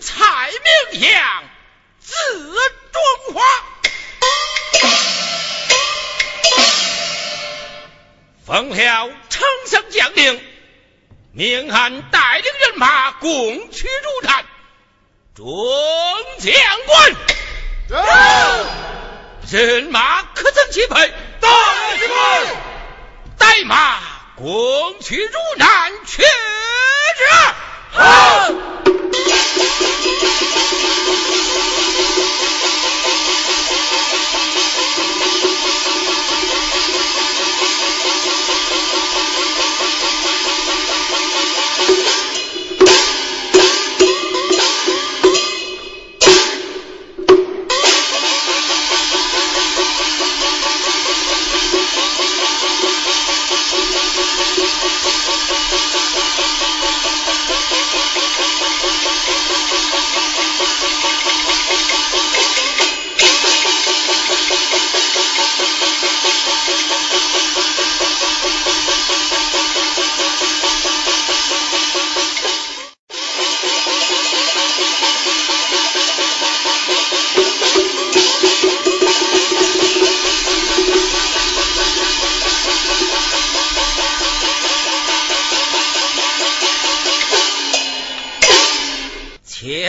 蔡名杨，字中华，奉了丞相将令，命俺带领人马攻取如战。众将官，人马可曾齐备？大齐备。带马攻取如南，去之。好。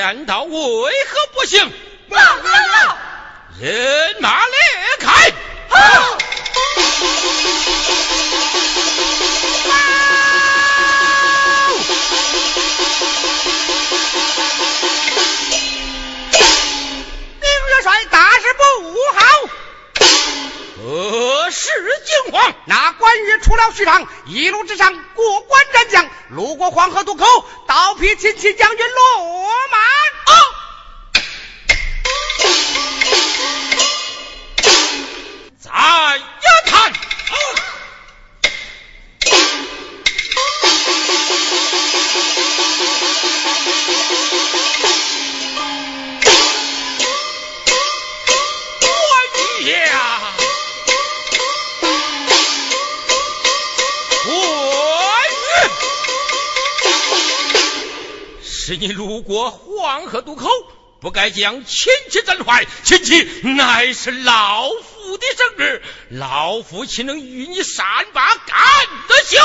天道为何不行？报告了。人马那关羽出了许昌，一路之上过关斩将，路过黄河渡口，倒劈秦骑将军落马。在一看。是你路过黄河渡口。不该将亲戚斩坏，亲戚乃是老夫的生日，老夫岂能与你善罢甘得休？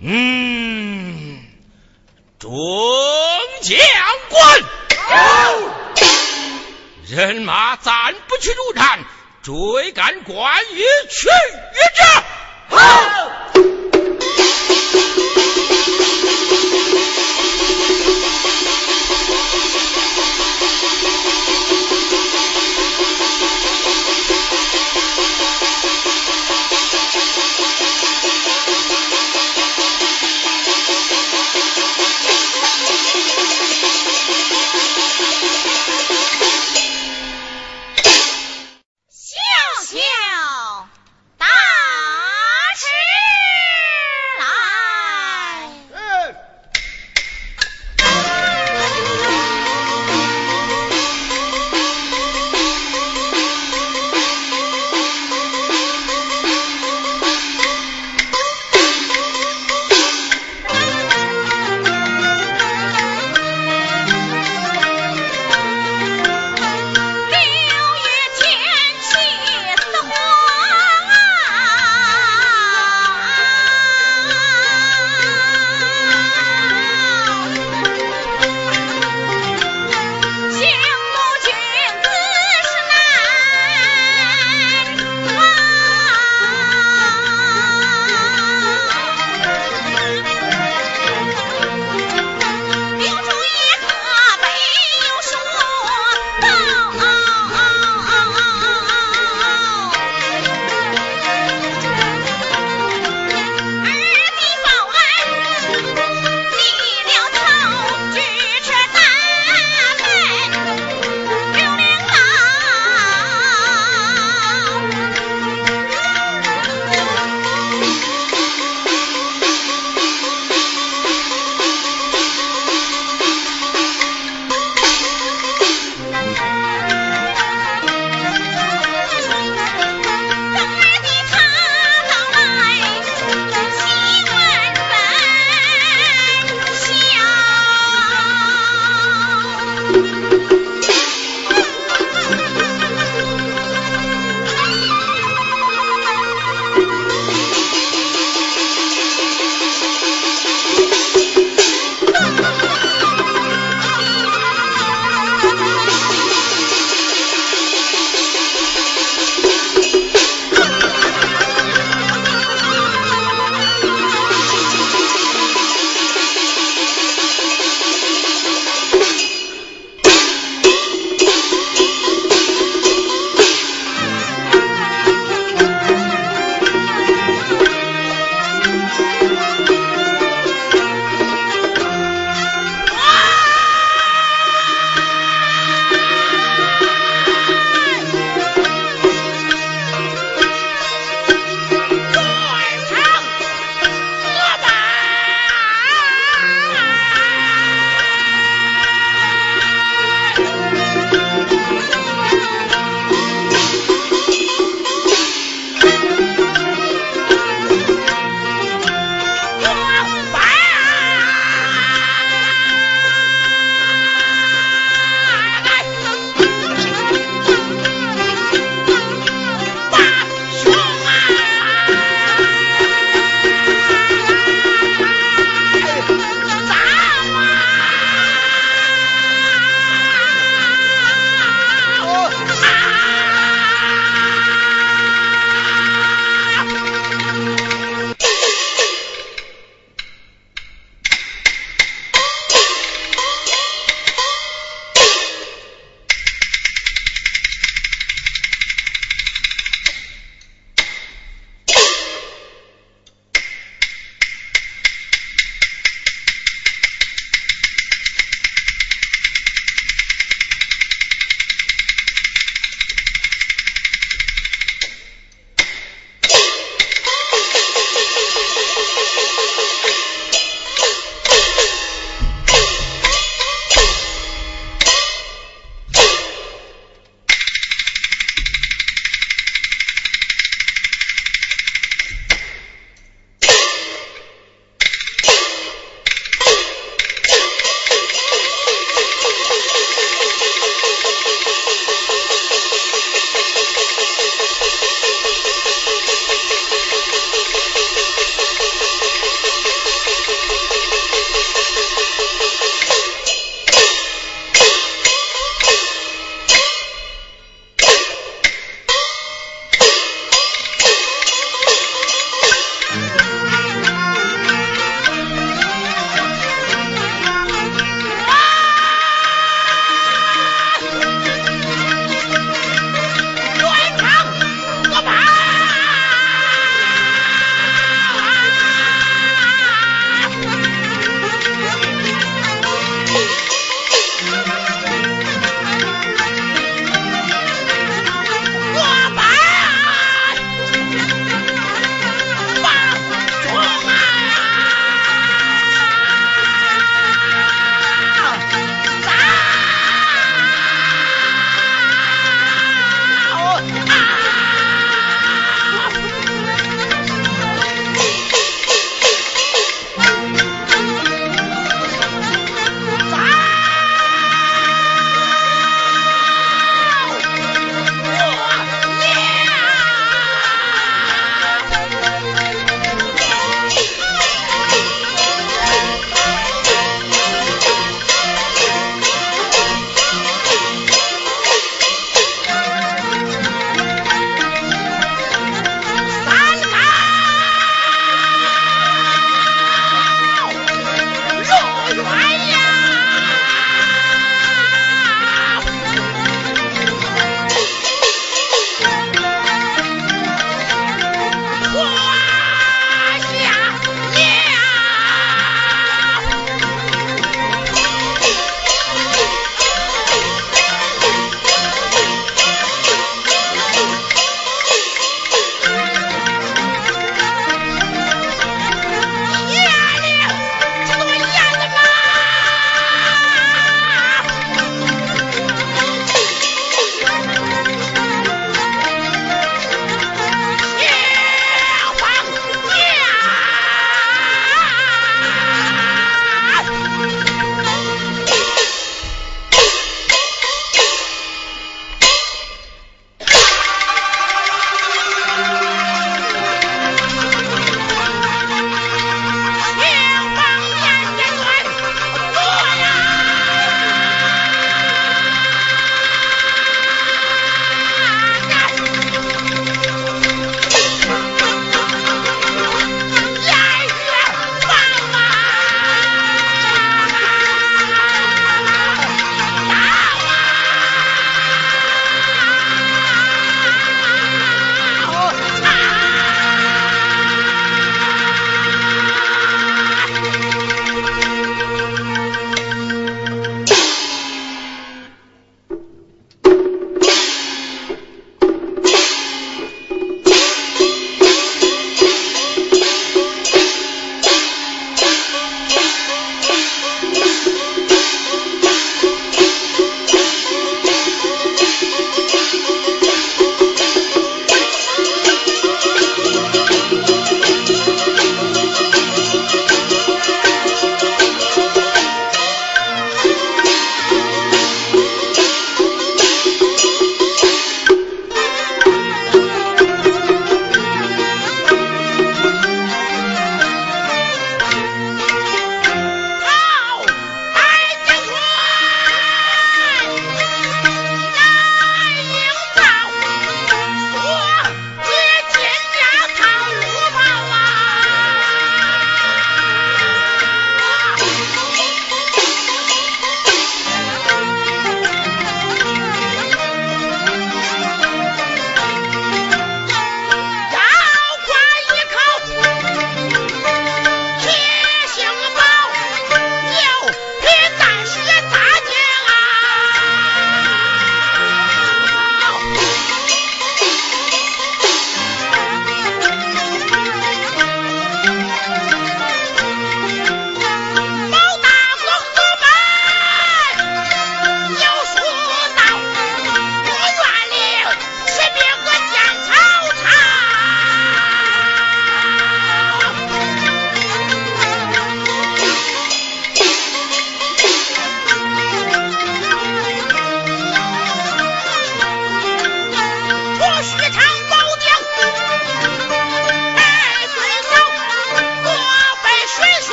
嗯，众将官，人马暂不去入战，追赶关羽去之。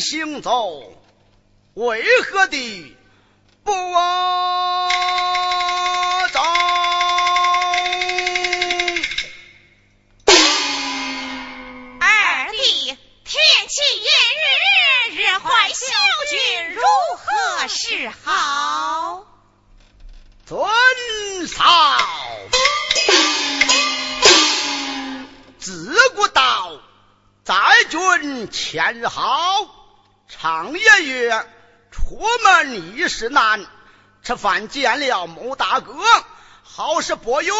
行走，为何的不走？二弟，天气炎日，日坏小军如何是好？尊嫂，自古道。在军千好，常言曰：出门一时难，吃饭见了穆大哥，好事不远。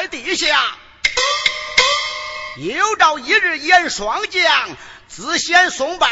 在地下，又照一日演霜降，自显松柏。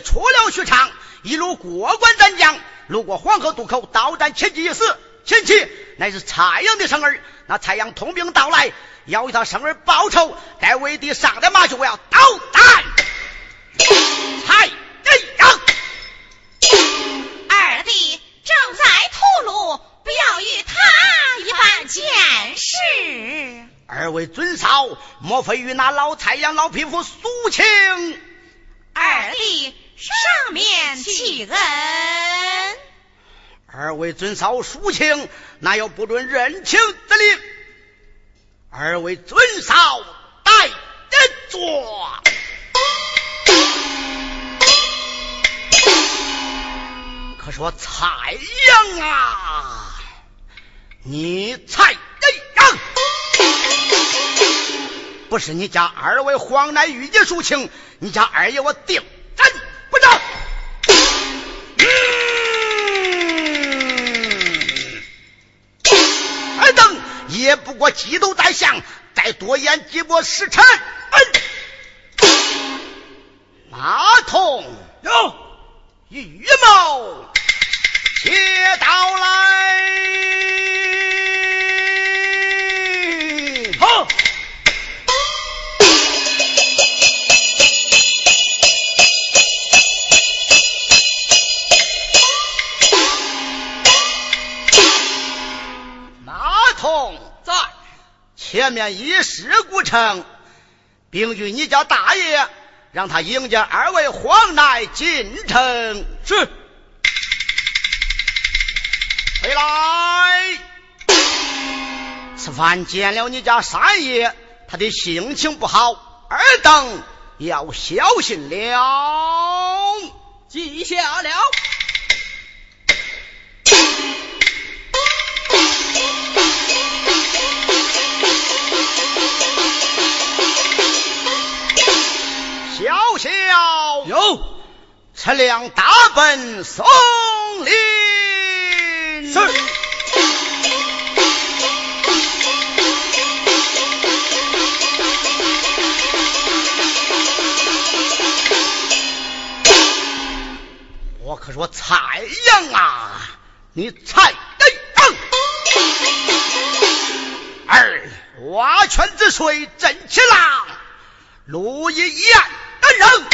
出了许昌，一路过关斩将，路过黄河渡口，到战秦琪一死。秦琪乃是蔡阳的生儿，那蔡阳通兵到来，要为他生儿报仇。待魏帝上的马去，我要刀斩蔡阳。二弟正在屠戮，不要与他一般见识。二位尊少，莫非与那老蔡阳老匹夫苏情？二弟上面起恩。二位尊嫂抒情，哪有不准认情之理？二位尊嫂待人做。可说蔡阳啊，你蔡阳，不是你家二位皇奶御姐抒情，你家二爷我定斩不着。我急头带像再多演几波时辰。你家大爷，让他迎接二位皇奶进城。是。回来。此番见了你家三爷，他的心情不好，尔等要小心了。记下了。车辆打奔松林。是。我可说蔡阳啊，你蔡阳，二挖泉之水震起浪，路一言。人，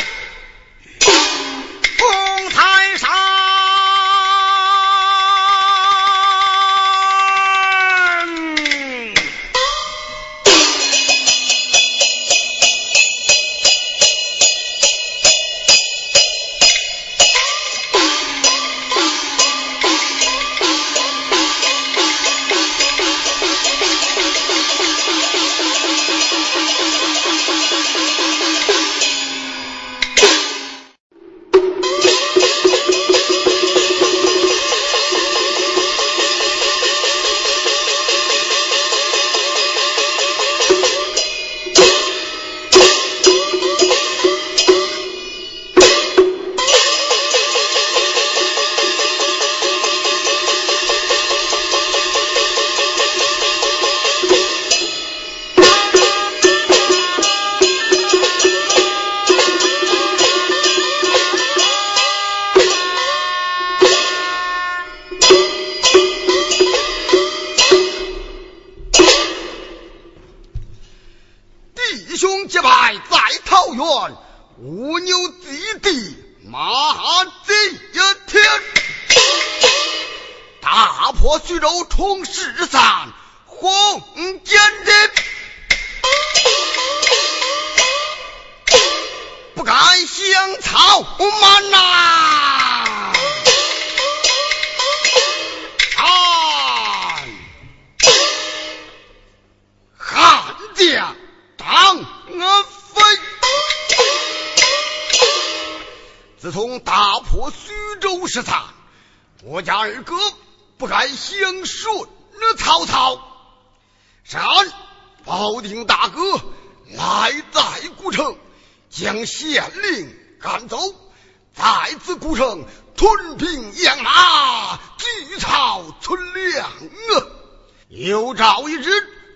有朝一日，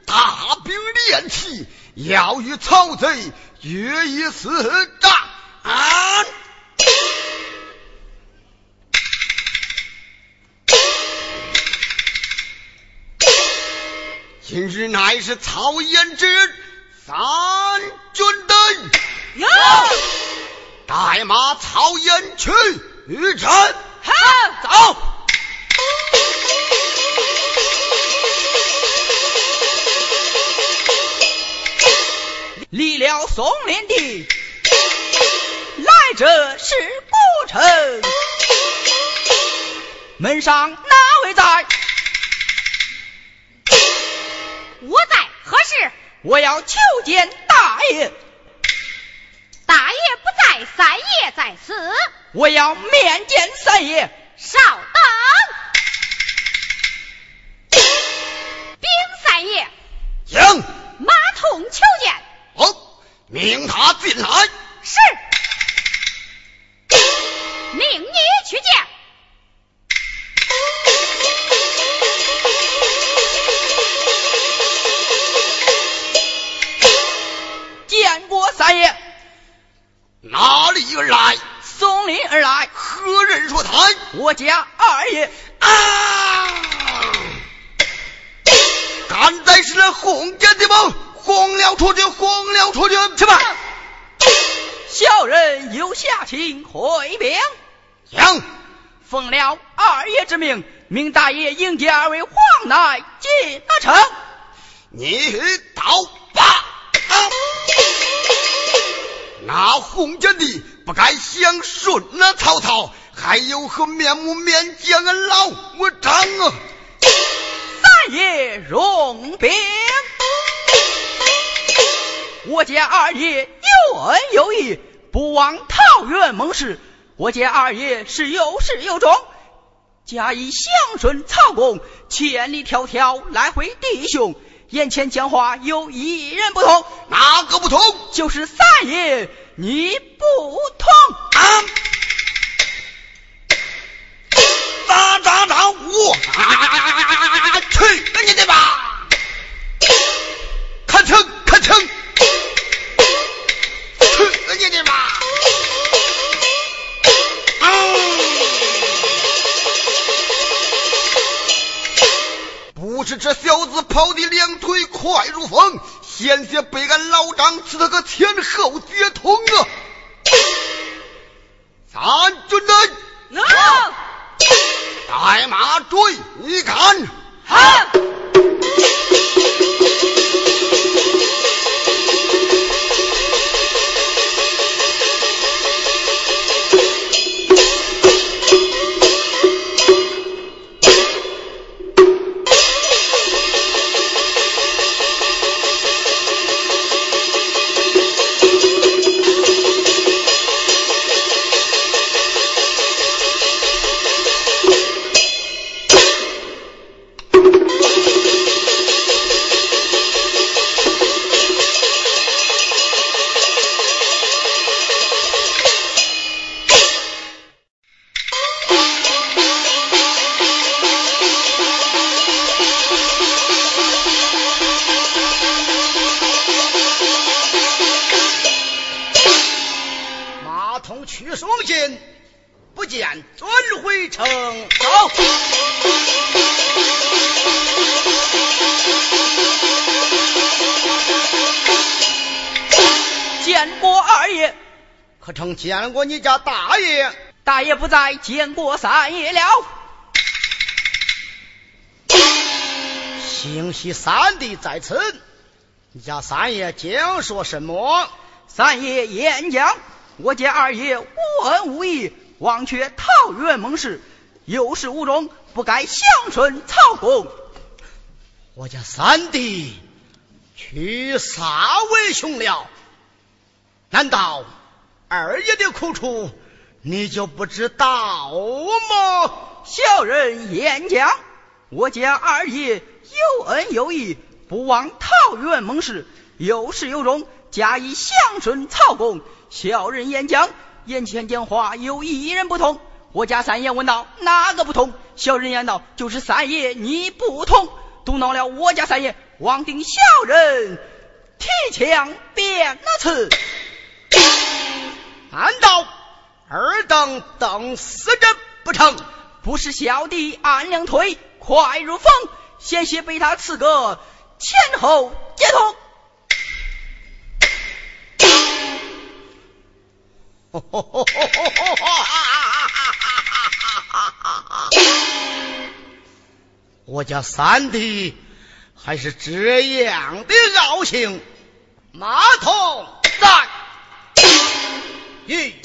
大兵练气，要与曹贼决一死战。今日乃是曹燕之三军登，哟，带马曹燕去，雨辰，好，走。离了松林地，来者是孤城。门上哪位在？我在，何事？我要求见大爷。大爷不在，三爷在此。我要面见三爷。稍等。禀三爷。行。马童求见。哦，命他进来。是。命你去见。见过三爷。哪里而来？松林而来。何人说他？我家二爷。啊！敢在是那洪家的吗？轰了出去，轰了出去！去吧。小人有下情回禀。行，奉了二爷之命，命大爷迎接二位皇奶进大城。你倒吧。那洪家的不该降顺那曹操，还有何面目面见俺老我张啊？三爷容禀。我家二爷有恩有义，不忘桃园盟誓。我家二爷是有始有终，加以降顺曹公，千里迢迢来回弟兄。眼前讲话有一人不同，哪个不同？就是三爷你不同啊！去你的吧！险些被俺老张吃他个清去送信，不见转回城。走。见过二爷，可曾见过你家大爷？大爷不在，见过三爷了。幸喜三弟在此，你家三爷将说什么？三爷演讲，我家二爷无恩无义，忘却桃园盟誓，有始无终，不该降顺曹公。我家三弟去杀为兄了，难道二爷的苦处你就不知道吗？小人演讲，我家二爷有恩有义，不忘桃园盟誓，有始有终，加以降顺曹公。小人演讲，眼前讲话有一人不同。我家三爷问道：“哪个不同？”小人言道：“就是三爷你不同，嘟囔了我家三爷，望定小人提枪鞭了刺。难道尔等等死着不成？不是小弟俺两腿，快如风，险些被他刺个前后接通。我家三弟还是这样的傲性，马桶在，一毛。